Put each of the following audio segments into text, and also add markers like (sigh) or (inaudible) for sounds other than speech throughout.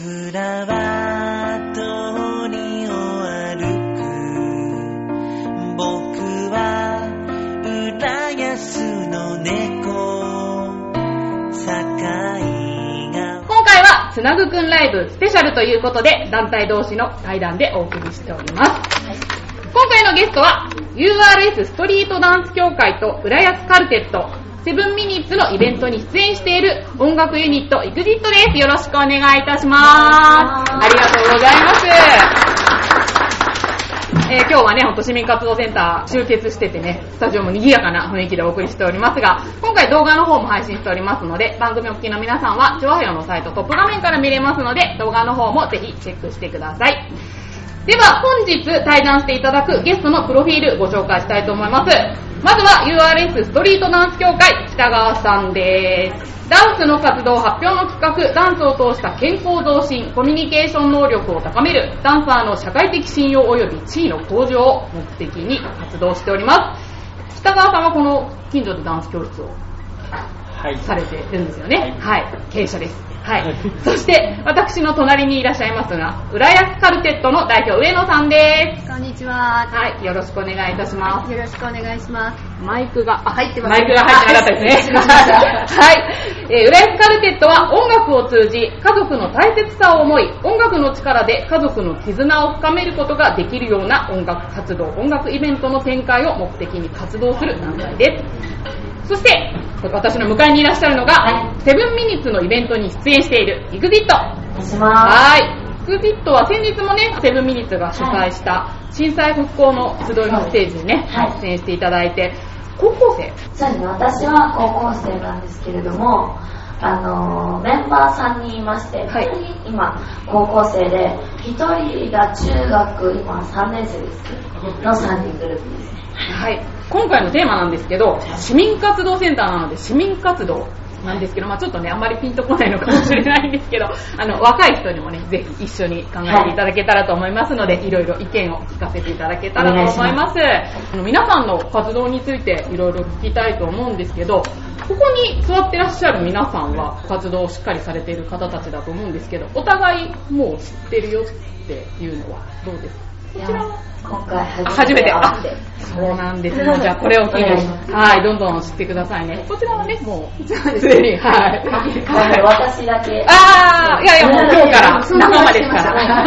僕らは通りを歩く僕は浦安の猫境が今回はつなぐくんライブスペシャルということで団体同士の対談でお送りしております。今回のゲストは URS ストリートダンス協会と浦安カルテットセブンミニッツのイベントに出演している音楽ユニット EXIT です。よろしくお願いいたします。ありがとうございます。えー今日はね、ほんと市民活動センター集結しててね、スタジオも賑やかな雰囲気でお送りしておりますが、今回動画の方も配信しておりますので、番組お聞きの皆さんは、チョアヘヨのサイトトップ画面から見れますので、動画の方もぜひチェックしてください。では、本日対談していただくゲストのプロフィールご紹介したいと思います。まずは URS ストリートダンス協会北川さんです。ダンスの活動発表の企画、ダンスを通した健康増進、コミュニケーション能力を高める、ダンサーの社会的信用及び地位の向上を目的に活動しております。北川さんはこの近所でダンス教室をはい。されてるんですよね。はい。経営者です。はい。そして、私の隣にいらっしゃいますが、浦安カルテットの代表上野さんです。こんにちは。はい。よろしくお願いいたします。よろしくお願いします。マイクが、あ入ってますマイクが入ってなかったですね。(laughs) はい。えー、浦安カルテットは音楽を通じ、家族の大切さを思い、音楽の力で家族の絆を深めることができるような音楽活動、音楽イベントの展開を目的に活動する団体です。そして、私の迎えにいらっしゃるのが、セブンミニッツのイベントに出演している EXIT。はい。EXIT は先日もね、セブンミニッツが主催した震災復興の集いのステージにね、はい。出演していただいて、高校生。そうですね、私は高校生なんですけれども、あのーメンバー3人いまして、はい2人今高校生で、1人が中学今3年生ですの3人グループですね。はい。今回のテーマなんですけど、市民活動センターなので市民活動なんですけど、まあちょっとね、あんまりピンとこないのかもしれないんですけど、(laughs) あの、若い人にもね、ぜひ一緒に考えていただけたらと思いますので、いろいろ意見を聞かせていただけたらと思います。あの皆さんの活動についていろいろ聞きたいと思うんですけど、ここに座ってらっしゃる皆さんは活動をしっかりされている方たちだと思うんですけど、お互いもう知ってるよっていうのはどうですか？こちらは今回初初めて。あめてそうなんですね。じゃあこれを機に、(laughs) はい、どんどん知ってくださいね。こちらはね、もう、すでに、はい。はい私だけ。あー、いやいや、もう今日から、(laughs) 仲間ですかたら。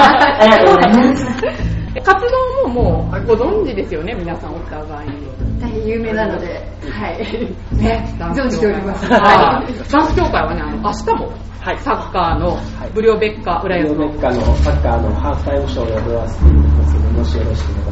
活動ももう、ご存知ですよね、皆さんお互いに。大変有名なので、はい。ね、(laughs) 存じております。はい。ダンス協会はね、明日も、はい。サッカーの、ブリオベッカ、浦安の。ヨーベッカのサッカーのハーフタイムショーをやらせていただきますので、もしよろしければ、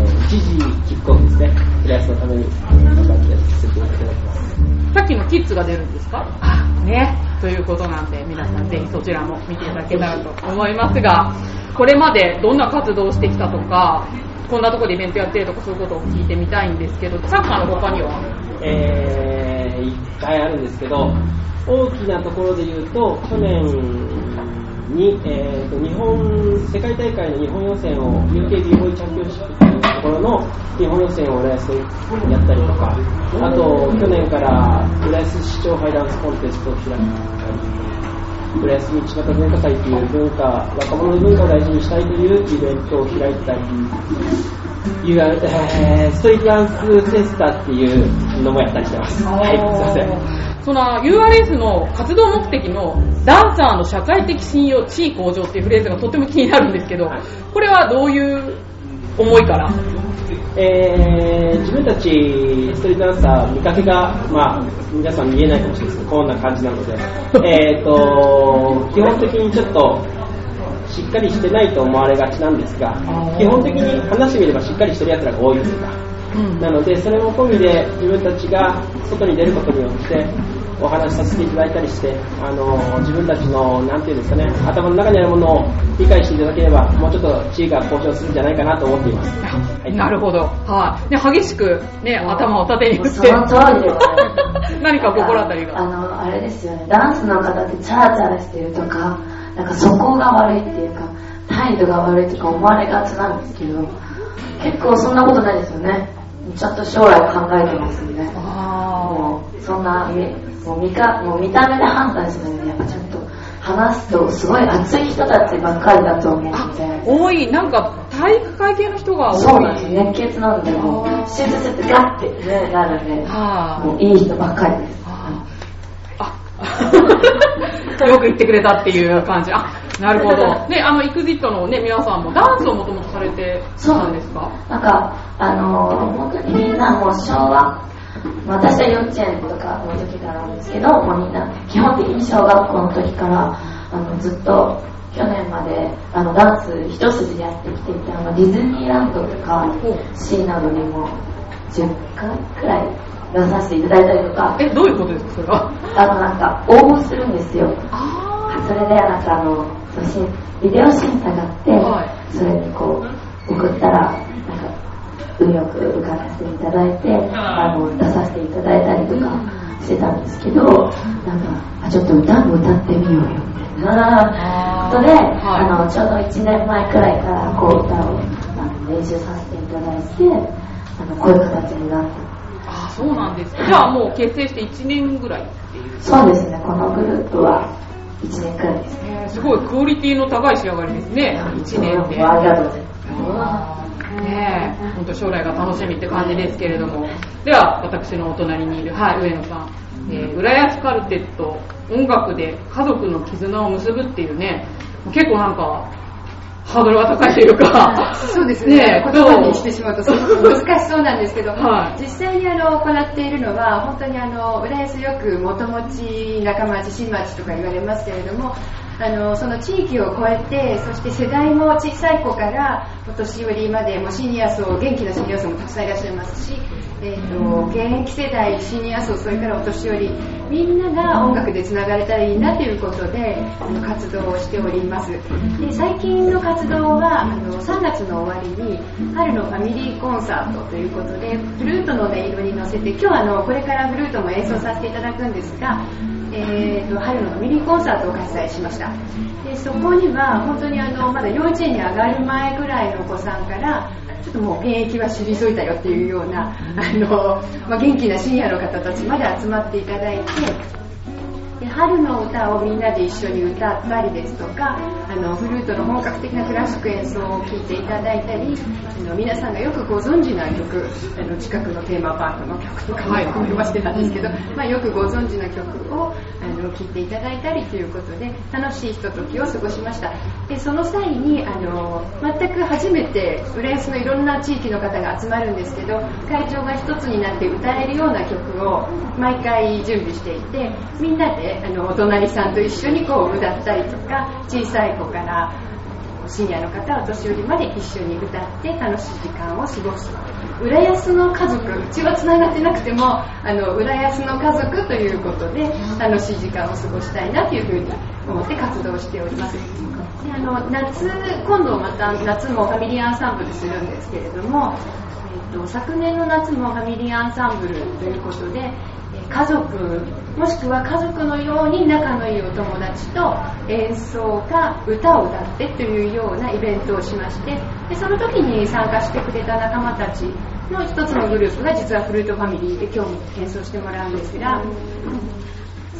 えー、一時キックオフですね、浦安のために、えー頑張ってやらせていただきます。さっきのキッズが出るんですか？あ、ね。ということなんで、皆さんぜひそちらも見ていただけたらと思いますが、これまでどんな活動をしてきたとか、こんなとこでイベントやってるとかそういうことを聞いてみたいんですけど、サッカーの他には？えー、いっぱいあるんですけど、大きなところで言うと、去年に、えーと日本、世界大会の日本予選を、UKB ボーイチャンピオンシップというところの日本予選を浦安でやったりとか、あと、去年から浦安市長杯ダンスコンテストを開いたり、浦安道端文化祭という文化、若者の文化を大事にしたいというイベントを開いたり、いうえーストリートダンスフェスタっていうのもやったりしてます。はい、すいません。その URS の活動目的のダンサーの社会的信用、地位向上っていうフレーズがとっても気になるんですけど、はいこれはどういう思いから？えー自分たちストリートダンサー見かけが、まあ、皆さん見えないかもしれないですけどこんな感じなので、えー、と基本的にちょっとしっかりしてないと思われがちなんですが基本的に話してみればしっかりしてるやつらが多いですがなのでそれも込みで自分たちが外に出ることによってお話しさせていただいたりしてあの自分たちのなんていうんですかね頭の中にあるものを理解していただければもうちょっと地位が向上するんじゃないかなと思っています。はいなるほど。はい。ね、激しくね、頭を縦に振って。その通りですね。(laughs) 何か心当たりあが。の、あれですよね、ダンスの方ってチャラチャラしてるとか、なんかそこが悪いっていうか、態度が悪いとか思われがちなんですけど、結構そんなことないですよね。ちゃんと将来考えてますみたいな。あもう、そんな、みもう見か、もう見た目で判断しないで、やっぱちゃんと話すとすごい熱い人たちばっかりだと思うんで。多い、なんか体育会系の人が多い。そうなんです熱血なんでもうシュッシュッてガッて、ね、なるんではもういい人ばっかりです (laughs) よく言ってくれたっていう感じ。あ、なるほど。で、(laughs) あの、イクジットのね、皆さんもダンスをもともとされてたんですか？なんか、あのー本当にみんなもう昭和、私は幼稚園とかの時からなんですけど、もうみんな基本的に小学校の時から、あの、ずっと去年まであのダンス一筋でやってきていて、あのディズニーランドとかほう C などにも10回くらい出させていただいたりとか、え、どういうことですか、それは。あのなんか応募するんですよ。あそれでなんかあの写真ビデオ審査があって、はい。それにこう送ったらなんか運よく受からせていただいてあの出させていただいたりとかしてたんですけどなんかあちょっと歌も歌ってみようよみたいな。ことで、はい。あのちょうど1年前くらいからこう歌をあの練習させていただいてあのこういう形になってあ、そうなんですか。じゃあもう結成して1年ぐらいっていう。そうですねこのグループは1年くらいですえーすごいクオリティの高い仕上がりですね、1年で。ありがとうございますねえ、本当将来が楽しみって感じですけれども。では、私のお隣にいる、はい、上野さん。えー、浦安カルテット、音楽で家族の絆を結ぶっていうね、結構なんか、ハードルが高いというか、そうですね。言葉にしてしまうとすごく難しそうなんですけど、(laughs) はい。実際にあの行っているのは本当にあの浦安よく元町中町新町とか言われますけれどもあのその地域を超えてそして世代も小さい子からお年寄りまでもシニア層元気なシニア層もたくさんいらっしゃいますし、えー、と現役世代シニア層それからお年寄りみんなが音楽でつながれたらいいなということであの活動をしております。で最近の活動はあの3月の終わりに春のファミリーコンサートということでフルートの音色に乗せて今日はあのこれからフルートも演奏させていただくんですがえー、と春のミリーコンサートを開催しました。でそこには本当にあのまだ幼稚園に上がる前ぐらいのお子さんからちょっともう現役は退いたよっていうようなあの、まあ、元気な深夜の方たちまで集まっていただいてで春の歌をみんなで一緒に歌ったりですとかあのフルートの本格的なクラシック演奏を聴いていただいたりあの皆さんがよくご存知な曲あの近くのテーマパークの曲とかもはい。含めましてなんですけど、まあ、よくご存知な曲をあの聴いていただいたりということで楽しいひとときを過ごしました。でその際にあの全く初めて浦安のいろんな地域の方が集まるんですけど会場が一つになって歌えるような曲を毎回準備していてみんなであのお隣さんと一緒にこう歌ったりとか小さい子からシニアの方お年寄りまで一緒に歌って楽しい時間を過ごす。浦安の家族うちはつながってなくてもあの浦安の家族ということで楽しい時間を過ごしたいなというふうに思って活動しております。であの夏今度また夏もファミリーアンサンブルするんですけれども、えーと昨年の夏もファミリーアンサンブルということで家族もしくは家族のように仲のいいお友達と演奏か歌を歌ってというようなイベントをしましてでその時に参加してくれた仲間たちの一つのグループが実はフルートファミリーで今日も演奏してもらうんですが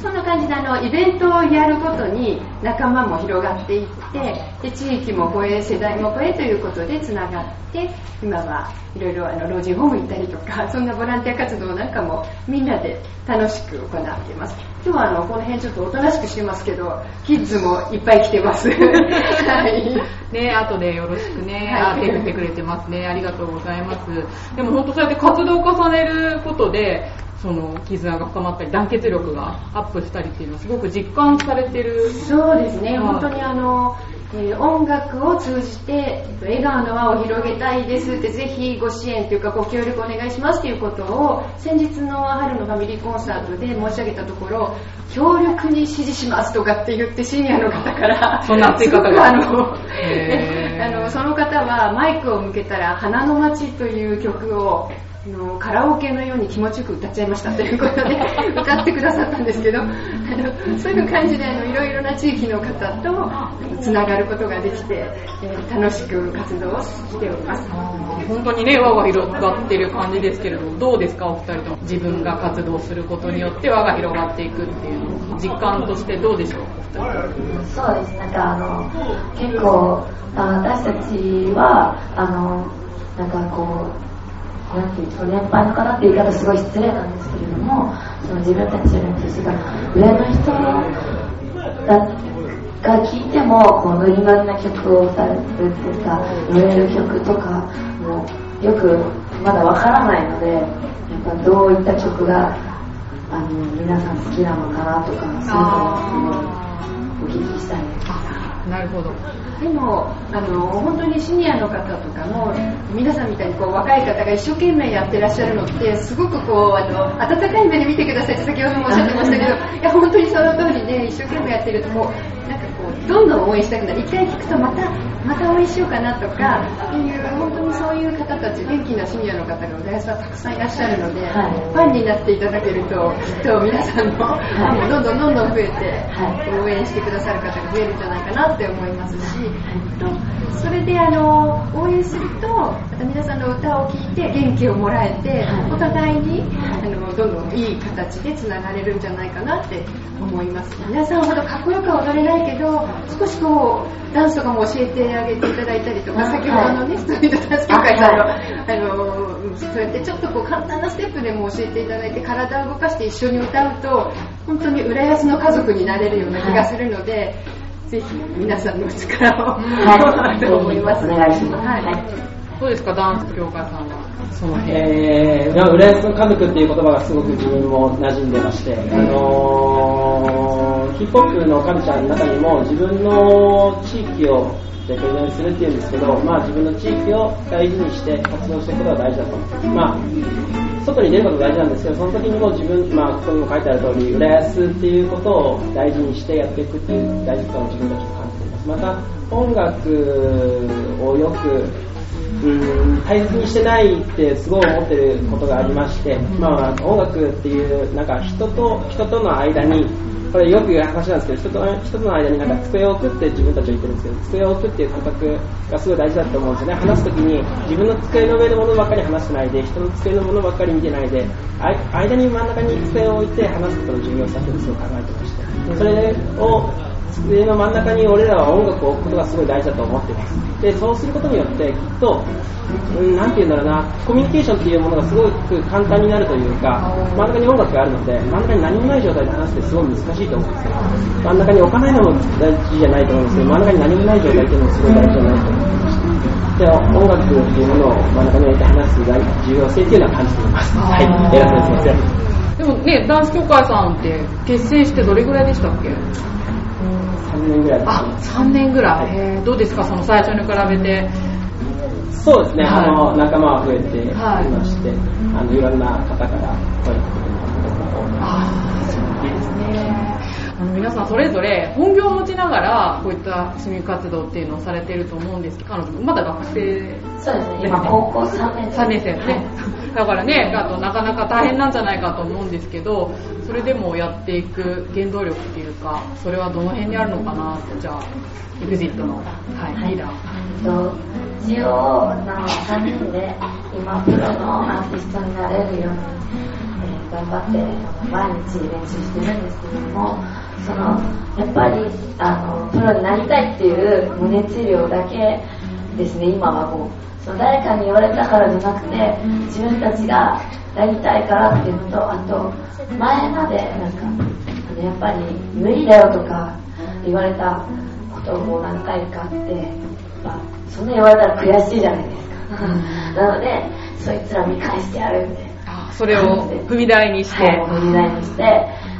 そんな感じであのイベントをやるごとに仲間も広がっていってで地域も超え世代も超えということでつながって今はいろいろあの老人ホーム行ったりとか (laughs) そんなボランティア活動なんかもみんなで楽しく行っています。今日はあのこの辺ちょっとおとなしくしてますけどキッズもいっぱい来てます。はい。(laughs) ね後でよろしくね、はい。あ手振ってくれてますね。ありがとうございます。でも本当そうやって活動を重ねることで、その絆が深まったり、団結力がアップしたりっていうのはすごく実感されてる。そうですね、はい。本当にあの、えー音楽を通じて、えっと笑顔の輪を広げたいですって、ぜひご支援というかご協力お願いしますということを、先日の春のファミリーコンサートで申し上げたところ、強力に支持しますとかって言ってシニアの方から、そんな熱い方が。(laughs) あの、(laughs) あのその方はマイクを向けたら花の街という曲をあのカラオケのように気持ちよく歌っちゃいましたということで歌ってくださったんですけどあのそういう感じであのいろいろな地域の方とつながることができて、えー楽しく活動をしております。本当にね、輪が広がってる感じですけれども、どうですか、お二人とも？自分が活動することによって輪が広がっていくっていうのを、実感としてどうでしょう、お二人そうですなんかあの結構あ私たちはあのなんかこうなんていうんですか年配の方っていう言い方すごい失礼なんですけれどもその自分たちよりも年が上の人がが聴いてもこうノリノリな曲を歌うっていうか売れる曲とかもよくまだわからないのでやっぱどういった曲があの皆さん好きなのかなとかそういうのをお聞きしたいです。なるほど。でもあの本当にシニアの方とかも皆さんみたいにこう若い方が一生懸命やってらっしゃるのってすごくこうあの温かい目で見てくださいって先ほどもおっしゃってましたけどいや本当にその通りで一生懸命やってるともうなんかこうどんどん応援したくなる一回聞くとまたまた応援しようかなとかっていうにそういう方たち元気なシニアの方が浦安はたくさんいらっしゃるので、はい。ファンになっていただけるときっと皆さんのファンもどんどんどんどん増えて、はい。応援してくださる方が増えるんじゃないかなって思いますし、とそれであの応援するとまた皆さんの歌を聴いて元気をもらえて、はい。お互いにあのどんどんいい形でつながれるんじゃないかなって思います。皆さんほどかっこよくは踊れないけど少しこうダンスとかも教えてあげていただいたりとか、はい先ほどのねストリートダンス協会さんの,、はあのそうやってちょっとこう簡単なステップでも教えていただいて体を動かして一緒に歌うと本当に浦安の家族になれるような気がするので、ぜひ皆さんの力を、はい、(laughs) と思います。お願いします。はい。どうですか、ダンス協会さんは。その辺。えー、まあ浦安の家族っていう言葉がすごく自分も馴染んでまして、あのーヒップホップのカルチャーの中にも自分の地域をで取り乗りするっていうんですけど、まあ自分の地域を大事にして活動していくことが大事だと思います。まあ外に出ることが大事なんですけど、その時にも自分、まあここにも書いてある通り、浦安っていうことを大事にしてやっていくっていう大事さを自分たちも感じています。また音楽をよくうん。大切にしてないってすごい思ってることがありまして、まあ、音楽っていうなんか人と人との間にこれよく言う話なんですけど人と人との間になんか机を置くって自分たちは言ってるんですけど机を置くっていう感覚がすごい大事だと思うんですよね。話す時に自分の机の上のものばっかり話してないで人の机のものばっかり見てないで間に真ん中に机を置いて話すことの重要さっていうのをすごい考えてまして。それを机の真ん中に俺らは音楽を置くことがすごい大事だと思っていますでそうすることによってきっとうんなんて言うんだろうな。コミュニケーションっていうものがすごく簡単になるというか真ん中に音楽があるので真ん中に何もない状態で話すってすごい難しいと思うんですよ。真ん中に置かないのも大事じゃないと思うんですけど真ん中に何もない状態っていうのもすごい大事じゃないと思いますで音楽っていうものを真ん中に置いて話す重要性っていうのは感じています。はい。偉そうですいませんでもね、ダンス協会さんって結成してどれぐらいでしたっけ？3年ぐらいですあ、3年ぐらい。へーどうですか、その最初に比べて。そうですね、はい。あの仲間は増えていはい。まして、あのいろんな方から声をかけてもらうことが多いああ、そうですね。あの皆さんそれぞれ本業を持ちながらこういった市民活動っていうのをされていると思うんですけど、彼女まだ学生？そうですね、今高校3年生。3年生ね、だからねあとなかなか大変なんじゃないかと思うんですけどそれでもやっていく原動力っていうかそれはどの辺にあるのかなとじゃあ EXIT の、はいリーダー。えっと一応あの3人で今プロのアーティストになれるように、えー頑張って毎日練習してるんですけどもそのやっぱりあのプロになりたいっていう無熱量だけですね今はもうその誰かに言われたからじゃなくて自分たちがやりたいからっていうのとあと前までなんかあのやっぱり無理だよとか言われたことも何回かあってまあ、そんな言われたら悔しいじゃないですか。なので、そいつら見返してやるみたいな。あそれを踏み台にして、はい、踏み台にして、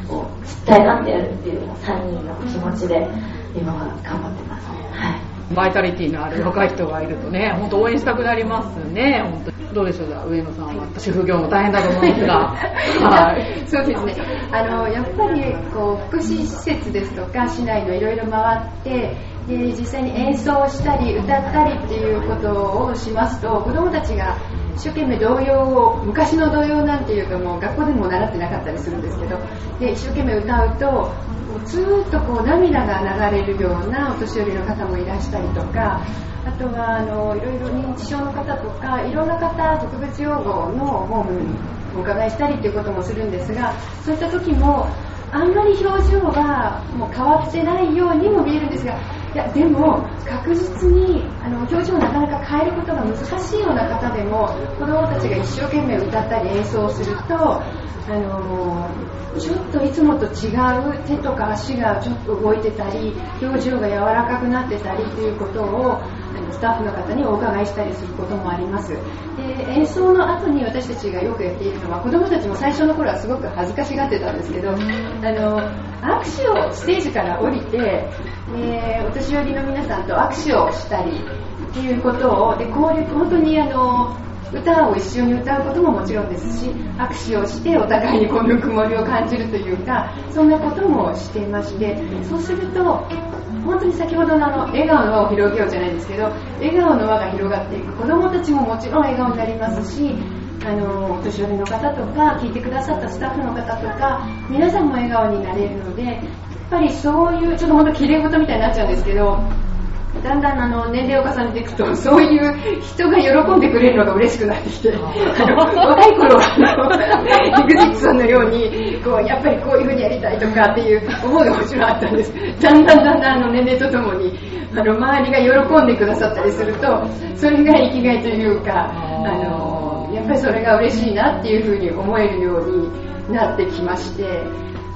もう絶対なってやるっていう3人の気持ちで今は頑張ってますね。はい。バイタリティのある若い人がいるとね、本当応援したくなりますね、本当に。どうでしょうか、上野さんは。主婦業も大変だと思うんですが。(laughs) はい。そうですね。あのやっぱりこう福祉施設ですとか市内のいろいろ回ってで実際に演奏したり歌ったりっていうことをしますと子どもたちが一生懸命童謡を昔の童謡なんていうともう学校でも習ってなかったりするんですけどで一生懸命歌うとうずっとこう涙が流れるようなお年寄りの方もいらしたりとかあとはあのいろいろ認知症の方とかいろんな方特別養護のホームにお伺いしたりっていうこともするんですがそういった時もあんまり表情がもう変わってないようにも見えるんですがいやでも確実にあの表情をなかなか変えることが難しいような方でも子どもたちが一生懸命歌ったり演奏をするとあのちょっといつもと違う手とか足がちょっと動いてたり表情が柔らかくなってたりということをスタッフの方にお伺いしたりすることもあります。で演奏の後に私たちがよくやっているのは子どもたちも最初の頃はすごく恥ずかしがってたんですけどあの握手をステージから降りてでお年寄りの皆さんと握手をしたりっていうことをでこういう本当にあの歌を一緒に歌うことももちろんですし握手をしてお互いにこうぬくもりを感じるというかそんなこともしていましてそうすると本当に先ほどのあの笑顔の輪を広げようじゃないんですけど笑顔の輪が広がっていく。子どもたちももちろん笑顔になりますしあのお年寄りの方とか聞いてくださったスタッフの方とか皆さんも笑顔になれるのでやっぱりそういうちょっと本当きれい事みたいになっちゃうんですけどだんだんあの年齢を重ねていくと (laughs) そういう人が喜んでくれるのが嬉しくなってきてあの (laughs) 若い頃はあの EXIT さんのようにこうやっぱりこういう風にやりたいとかっていう思いがもちろんあったんです。だんだんだんだんあの年齢とともにあの周りが喜んでくださったりするとそれが生きがいというかあのやっぱりそれが嬉しいなっていう風に思えるようになってきまして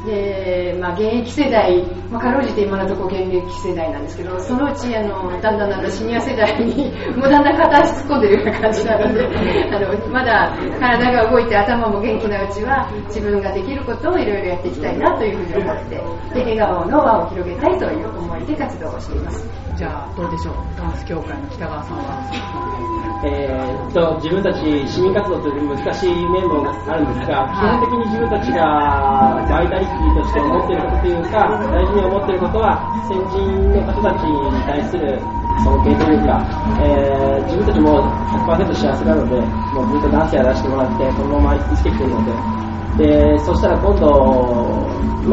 で、まあ、現役世代、まあ、かろうじて今のところ現役世代なんですけどそのうちあのだんだんだんだんシニア世代にもうだんだん片足突っ込んでるような感じなので (laughs) あのまだ体が動いて頭も元気なうちは自分ができることをいろいろやっていきたいなというふうに思ってで笑顔の輪を広げたいという思いで活動をしています。じゃあどうでしょう？ダンス協会の北川さんは。えーっと自分たち市民活動という難しい面もあるんですが、基本的に自分たちがバイタリティとして思っていることというか大事に思っていることは先人の方たちに対する尊敬というか、えー自分たちも100%幸せなのでもうずっとダンスやらせてもらってこのまま生きてきているので。でそしたら今度、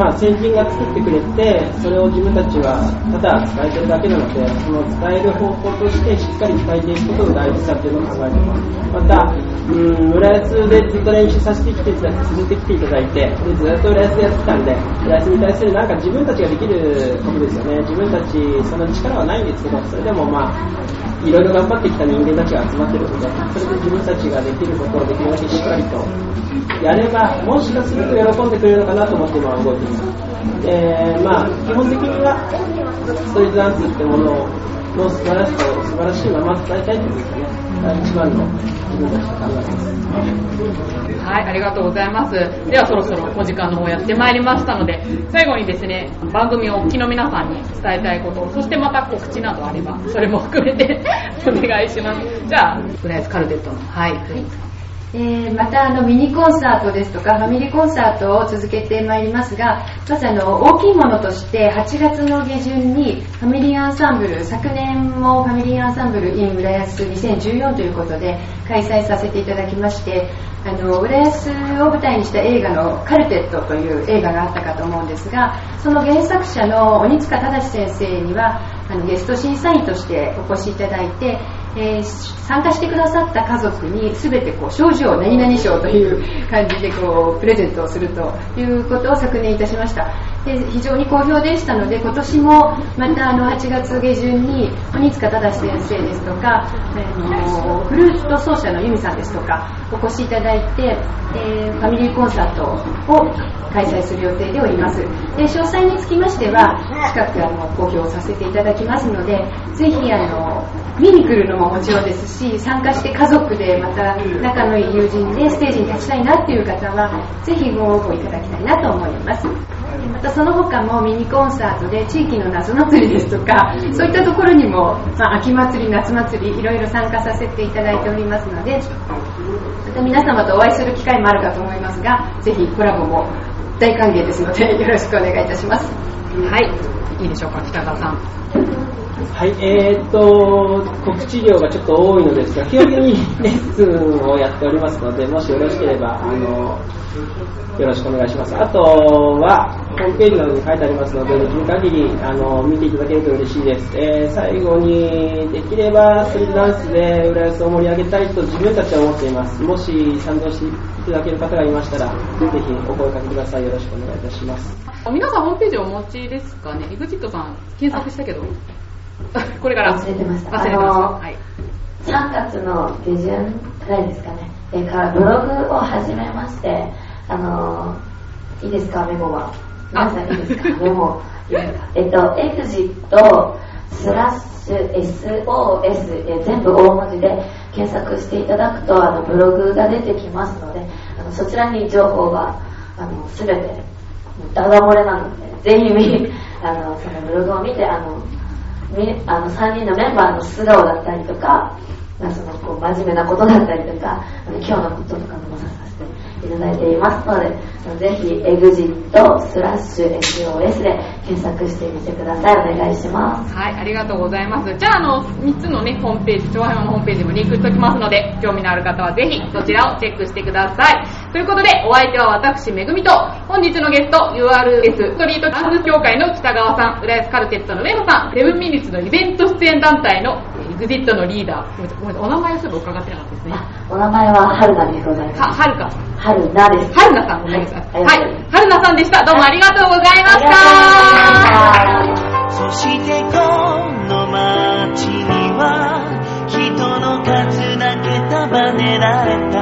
まあ、先人が作ってくれてそれを自分たちはただ伝えてるだけなのでその伝える方法としてしっかり伝えていくことの大事さっていうのを考えてます。また、うん、浦安でずっと練習させてきて続けてきていただいてでずっと浦安でやってたんで浦安に対するなんか自分たちができることですよね。自分たちその力はないんですけどそれでもまあいろいろ頑張ってきた人間たちが集まってるので、それで自分たちができることをできるだけしっかりとやれば、もしかすると喜んでくれるのかなと思って今は動いています。えー、まあ、基本的には、ストリートダンスってものをの素晴らしさを素晴らしいまま伝えたいというですね、一番の自分たちの考えです。はい、ありがとうございます。ではそろそろお時間の方やってまいりましたので、最後にですね、番組をお聞きの皆さんに伝えたいこと、そしてまた告知などあれば、それも含めて (laughs) お願いします。じゃあ、浦安カルテットの、はい。えーまたあのミニコンサートですとかファミリーコンサートを続けてまいりますがまずあの大きいものとして8月の下旬にファミリーアンサンブル昨年もファミリーアンサンブル in 浦安2014ということで開催させていただきましてあの浦安を舞台にした映画の「カルテット」という映画があったかと思うんですがその原作者の鬼塚正先生にはあのゲスト審査員としてお越しいただいてえー参加してくださった家族に全てこう賞状何々賞という感じでこうプレゼントをするということを昨年いたしました。で非常に好評でしたので今年もまたあの8月下旬に鬼塚正先生ですとか、あのフルート奏者の由美さんですとかお越しいただいて、えーファミリーコンサートを開催する予定でおります。で詳細につきましては近くあの公表させていただきますのでぜひあの見に来るのももちろんですし参加して家族でまた仲のいい友人でステージに立ちたいなっていう方はぜひご応募いただきたいなと思います。でまたその他もミニコンサートで地域の夏祭りですとかそういったところにも、まあ、秋祭り夏祭りいろいろ参加させていただいておりますのでまた皆様とお会いする機会もあるかと思いますがぜひコラボも大歓迎ですのでよろしくお願いいたしますはい。いいでしょうか、北川さん。はい、えーっと、告知量がちょっと多いのですが、基本的にレッスンをやっておりますので、もしよろしければ、あの、よろしくお願いします。あとは、ホームページなどに書いてありますので、できる限り、あの、見ていただけると嬉しいです。えー最後に、できれば、ストリートダンスで浦安を盛り上げたいと自分たちは思っています。もし賛同していただける方がいましたら、ぜひお声かけください。よろしくお願いいたします。皆さんホームページお持ちですかね ?EXIT さん検索したけど。(laughs) これから。忘れてました忘れてました。あのーはい。3月の下旬くらいですかね、えーからブログを始めまして、あのーいいですか、メモは。皆さんいいですか、メモ。いいですかえっと、exit スラッシュ SOS、えー全部大文字で検索していただくと、あのブログが出てきますので、あのそちらに情報があの全てダダ漏れなので、ぜひ見あのそのブログを見て、あのみあの3人のメンバーの素顔だったりとか、まあ、そのこう真面目なことだったりとか、今日のこととかもさせていただいていますので、ぜひ EXIT スラッシュ SOS で検索してみてください。お願いします。はい、ありがとうございます。じゃあ、あの、3つのね、ホームページ、長編のホームページもリンクしておきますので、興味のある方はぜひそちらをチェックしてください。ということで、お相手は私、めぐみと、本日のゲスト、URS ストリートダンス協会の北川さん、浦安カルテットの上野さん、セブンミニッツのイベント出演団体の EXIT のリーダー、ごめんなさいお名前をすぐ伺ってなかったですね。あお名前は春菜でございます。は、はるか。春菜です。はるなさん、ごめんなさい。はいはい。はるなさんでした。どうもありがとうございま。した。そしてこの街には人の数だけ束ねられた